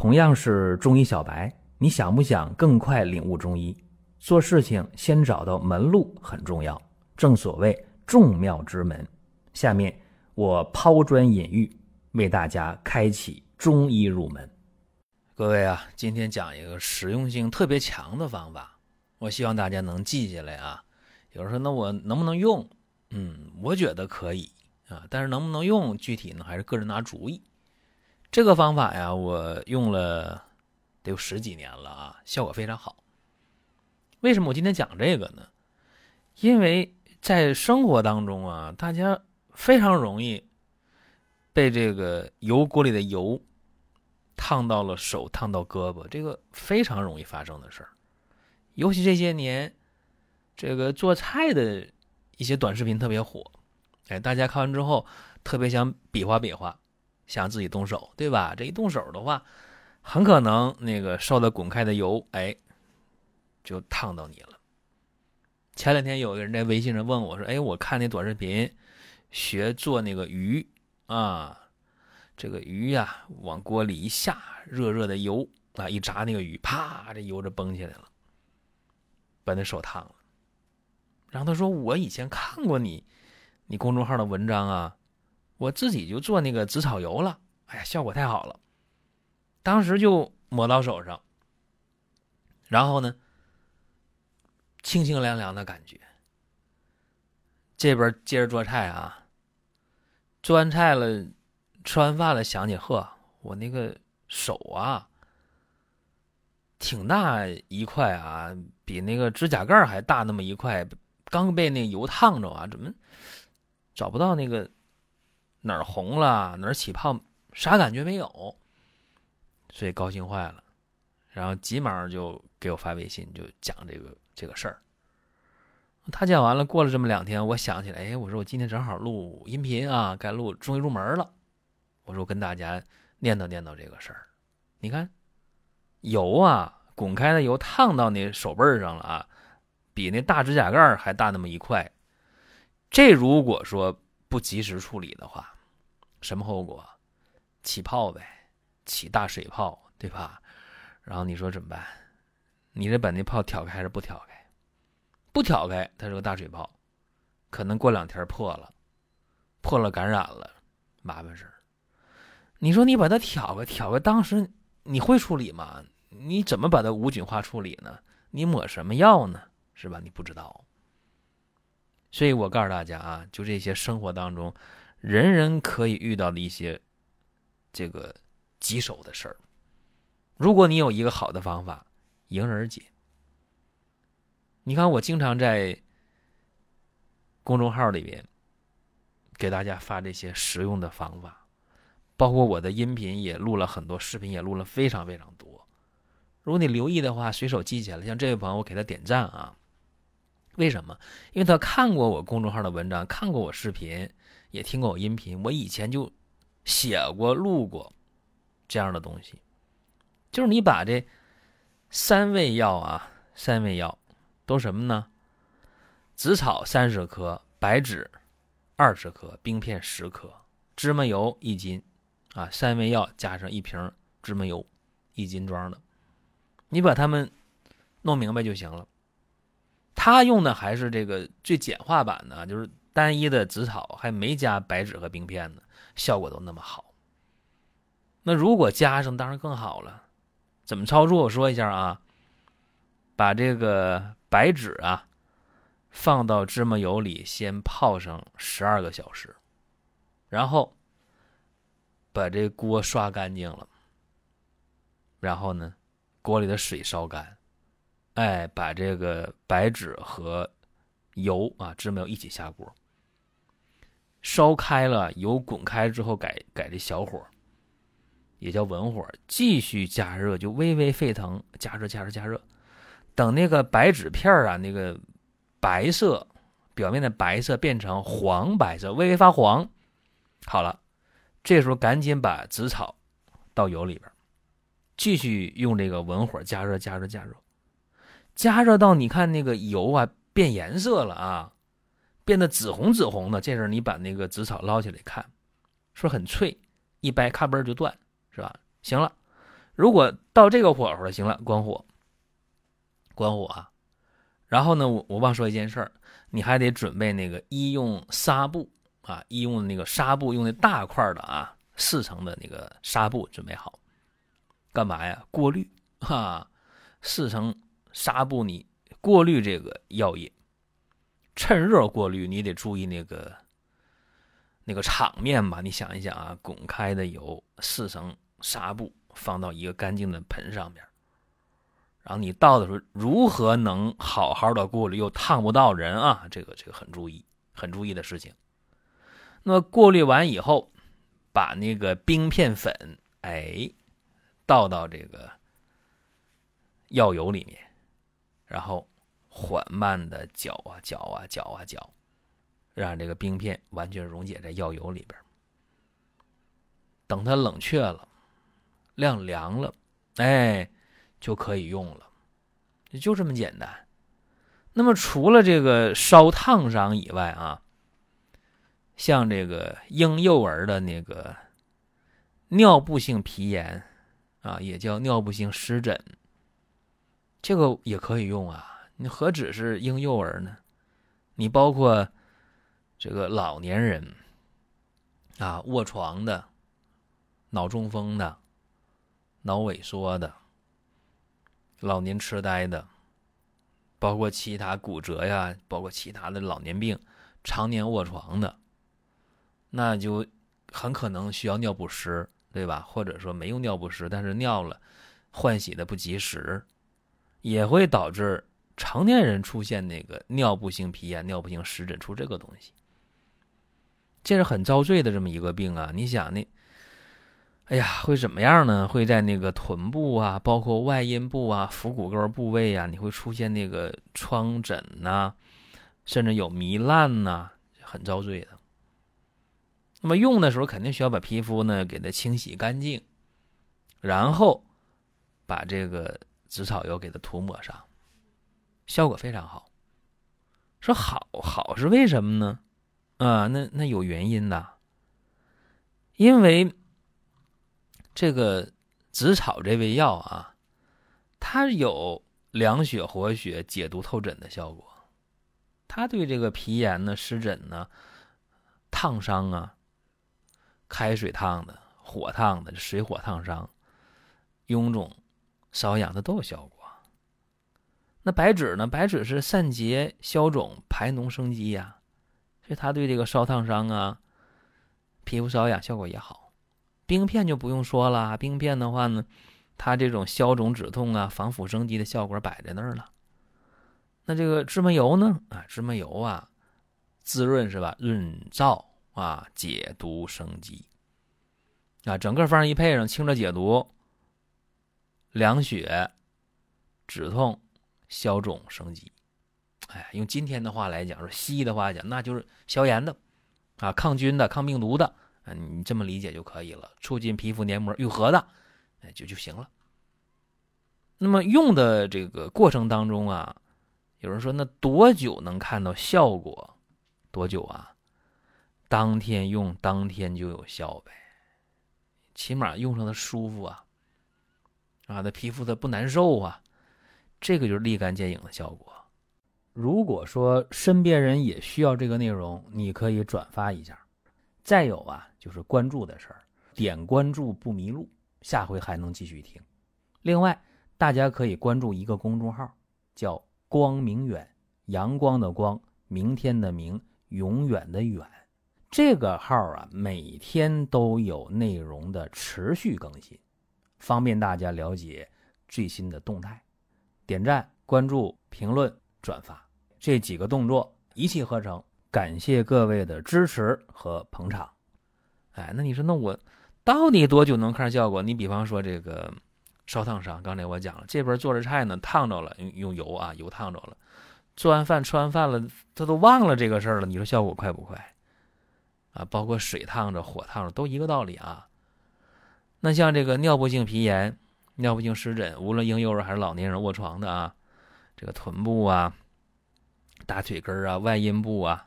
同样是中医小白，你想不想更快领悟中医？做事情先找到门路很重要，正所谓众妙之门。下面我抛砖引玉，为大家开启中医入门。各位啊，今天讲一个实用性特别强的方法，我希望大家能记下来啊。有人说，那我能不能用？嗯，我觉得可以啊，但是能不能用，具体呢还是个人拿主意。这个方法呀，我用了得有十几年了啊，效果非常好。为什么我今天讲这个呢？因为在生活当中啊，大家非常容易被这个油锅里的油烫到了手，烫到胳膊，这个非常容易发生的事儿。尤其这些年，这个做菜的一些短视频特别火，哎，大家看完之后特别想比划比划。想自己动手，对吧？这一动手的话，很可能那个烧的滚开的油，哎，就烫到你了。前两天有个人在微信上问我说：“哎，我看那短视频，学做那个鱼啊，这个鱼呀，往锅里一下，热热的油啊，一炸那个鱼，啪，这油就崩起来了，把那手烫了。”然后他说：“我以前看过你，你公众号的文章啊。”我自己就做那个紫草油了，哎呀，效果太好了，当时就抹到手上，然后呢，清清凉凉的感觉。这边接着做菜啊，做完菜了，吃完饭了，想起呵，我那个手啊，挺大一块啊，比那个指甲盖还大那么一块，刚被那油烫着啊，怎么找不到那个？哪儿红了，哪儿起泡，啥感觉没有，所以高兴坏了，然后急忙就给我发微信，就讲这个这个事儿。他讲完了，过了这么两天，我想起来，哎，我说我今天正好录音频啊，该录终于入门了。我说我跟大家念叨念叨这个事儿。你看，油啊，滚开的油烫到那手背上了啊，比那大指甲盖还大那么一块。这如果说。不及时处理的话，什么后果？起泡呗，起大水泡，对吧？然后你说怎么办？你得把那泡挑开还是不挑开？不挑开，它是个大水泡，可能过两天破了，破了感染了，麻烦事儿。你说你把它挑开，挑开，当时你会处理吗？你怎么把它无菌化处理呢？你抹什么药呢？是吧？你不知道。所以我告诉大家啊，就这些生活当中，人人可以遇到的一些这个棘手的事儿。如果你有一个好的方法，迎刃而解。你看，我经常在公众号里边给大家发这些实用的方法，包括我的音频也录了很多，视频也录了非常非常多。如果你留意的话，随手记起来。像这位朋友，我给他点赞啊。为什么？因为他看过我公众号的文章，看过我视频，也听过我音频。我以前就写过、录过这样的东西。就是你把这三味药啊，三味药都什么呢？紫草三十克，白芷二十克，冰片十克，芝麻油一斤，啊，三味药加上一瓶芝麻油，一斤装的。你把它们弄明白就行了。他用的还是这个最简化版的，就是单一的紫草，还没加白芷和冰片呢，效果都那么好。那如果加上，当然更好了。怎么操作？我说一下啊，把这个白芷啊放到芝麻油里，先泡上十二个小时，然后把这锅刷干净了，然后呢，锅里的水烧干。哎，把这个白芷和油啊，芝麻油一起下锅，烧开了，油滚开之后，改改这小火，也叫文火，继续加热，就微微沸腾，加热加热加热，等那个白芷片啊，那个白色表面的白色变成黄白色，微微发黄，好了，这时候赶紧把紫草倒油里边，继续用这个文火加热加热加热。加热到你看那个油啊变颜色了啊，变得紫红紫红的。这时候你把那个紫草捞起来看，是很脆？一掰咔嘣就断，是吧？行了，如果到这个火候了，行了，关火，关火啊。然后呢，我我忘说一件事儿，你还得准备那个医用纱布啊，医用那个纱布，用那大块的啊，四层的那个纱布准备好，干嘛呀？过滤哈，四层纱布你过滤这个药液，趁热过滤，你得注意那个那个场面吧。你想一想啊，滚开的油，四层纱布放到一个干净的盆上面。然后你倒的时候，如何能好好的过滤又烫不到人啊？这个这个很注意，很注意的事情。那过滤完以后，把那个冰片粉哎倒到这个药油里面，然后缓慢的搅啊搅啊搅啊搅，让这个冰片完全溶解在药油里边。等它冷却了，晾凉了，哎。就可以用了，就这么简单。那么除了这个烧烫伤以外啊，像这个婴幼儿的那个尿布性皮炎啊，也叫尿布性湿疹，这个也可以用啊。你何止是婴幼儿呢？你包括这个老年人啊，卧床的、脑中风的、脑萎缩的。老年痴呆的，包括其他骨折呀，包括其他的老年病，常年卧床的，那就很可能需要尿不湿，对吧？或者说没用尿不湿，但是尿了，换洗的不及时，也会导致成年人出现那个尿布性皮炎、尿布性湿疹出这个东西，这是很遭罪的这么一个病啊！你想那。哎呀，会怎么样呢？会在那个臀部啊，包括外阴部啊、腹股沟部位啊，你会出现那个疮疹呐，甚至有糜烂呐，很遭罪的。那么用的时候肯定需要把皮肤呢给它清洗干净，然后把这个紫草油给它涂抹上，效果非常好。说好好是为什么呢？啊，那那有原因的，因为。这个紫草这味药啊，它有凉血活血、解毒透疹的效果。它对这个皮炎呢、湿疹呢、烫伤啊、开水烫的、火烫的、水火烫伤、臃肿、瘙痒的都有效果。那白芷呢？白芷是散结、消肿、排脓生肌呀，所以它对这个烧烫伤啊、皮肤瘙痒效果也好。冰片就不用说了，冰片的话呢，它这种消肿止痛啊、防腐生肌的效果摆在那儿了。那这个芝麻油呢？啊，芝麻油啊，滋润是吧？润燥啊，解毒生肌啊，整个方一配上，清热解毒、凉血、止痛、消肿生肌。哎，用今天的话来讲，说西医的话讲，那就是消炎的啊，抗菌的、抗病毒的。你这么理解就可以了，促进皮肤黏膜愈合的，哎，就就行了。那么用的这个过程当中啊，有人说那多久能看到效果？多久啊？当天用当天就有效呗，起码用上它舒服啊，啊，那皮肤它不难受啊，这个就是立竿见影的效果。如果说身边人也需要这个内容，你可以转发一下。再有啊，就是关注的事儿，点关注不迷路，下回还能继续听。另外，大家可以关注一个公众号，叫“光明远”，阳光的光，明天的明，永远的远。这个号啊，每天都有内容的持续更新，方便大家了解最新的动态。点赞、关注、评论、转发这几个动作一气呵成。感谢各位的支持和捧场，哎，那你说，那我到底多久能看效果？你比方说这个烧烫伤，刚才我讲了，这边做着菜呢，烫着了，用用油啊，油烫着了，做完饭吃完饭了，他都忘了这个事儿了。你说效果快不快？啊，包括水烫着、火烫着，都一个道理啊。那像这个尿布性皮炎、尿布性湿疹，无论婴幼儿还是老年人卧床的啊，这个臀部啊、大腿根啊、外阴部啊。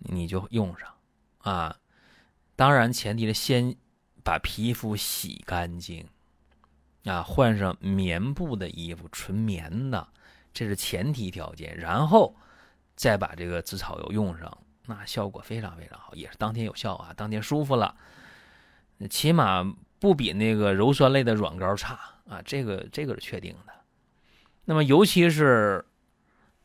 你就用上，啊，当然前提是先把皮肤洗干净，啊，换上棉布的衣服，纯棉的，这是前提条件。然后再把这个紫草油用上，那效果非常非常好，也是当天有效啊，当天舒服了，起码不比那个鞣酸类的软膏差啊，这个这个是确定的。那么，尤其是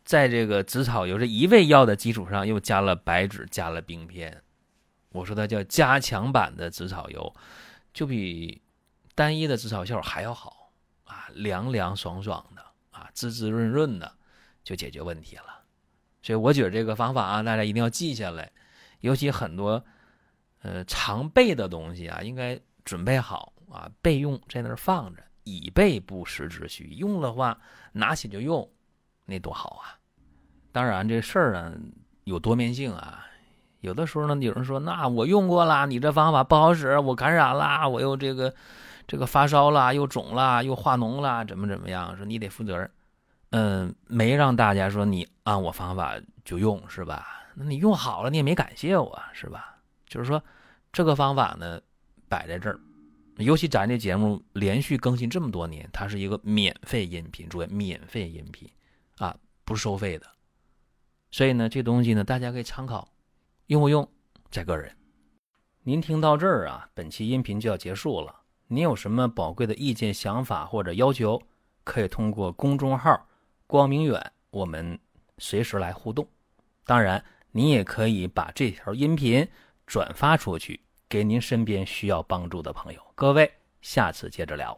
在这个紫草油这一味药的基础上，又加了白芷，加了冰片，我说它叫加强版的紫草油，就比单一的紫草效还要好啊，凉凉爽爽的啊，滋滋润润的，就解决问题了。所以我觉得这个方法啊，大家一定要记下来，尤其很多呃常备的东西啊，应该准备好啊，备用在那儿放着。以备不时之需，用的话拿起就用，那多好啊！当然这事儿呢有多面性啊，有的时候呢有人说，那我用过了，你这方法不好使，我感染了，我又这个这个发烧了，又肿了，又化脓了，怎么怎么样？说你得负责任。嗯，没让大家说你按我方法就用是吧？那你用好了，你也没感谢我是吧？就是说这个方法呢摆在这儿。尤其咱这节目连续更新这么多年，它是一个免费音频，注意免费音频啊，不收费的。所以呢，这东西呢，大家可以参考，用不用在个人。您听到这儿啊，本期音频就要结束了。您有什么宝贵的意见、想法或者要求，可以通过公众号“光明远”，我们随时来互动。当然，您也可以把这条音频转发出去。给您身边需要帮助的朋友，各位，下次接着聊。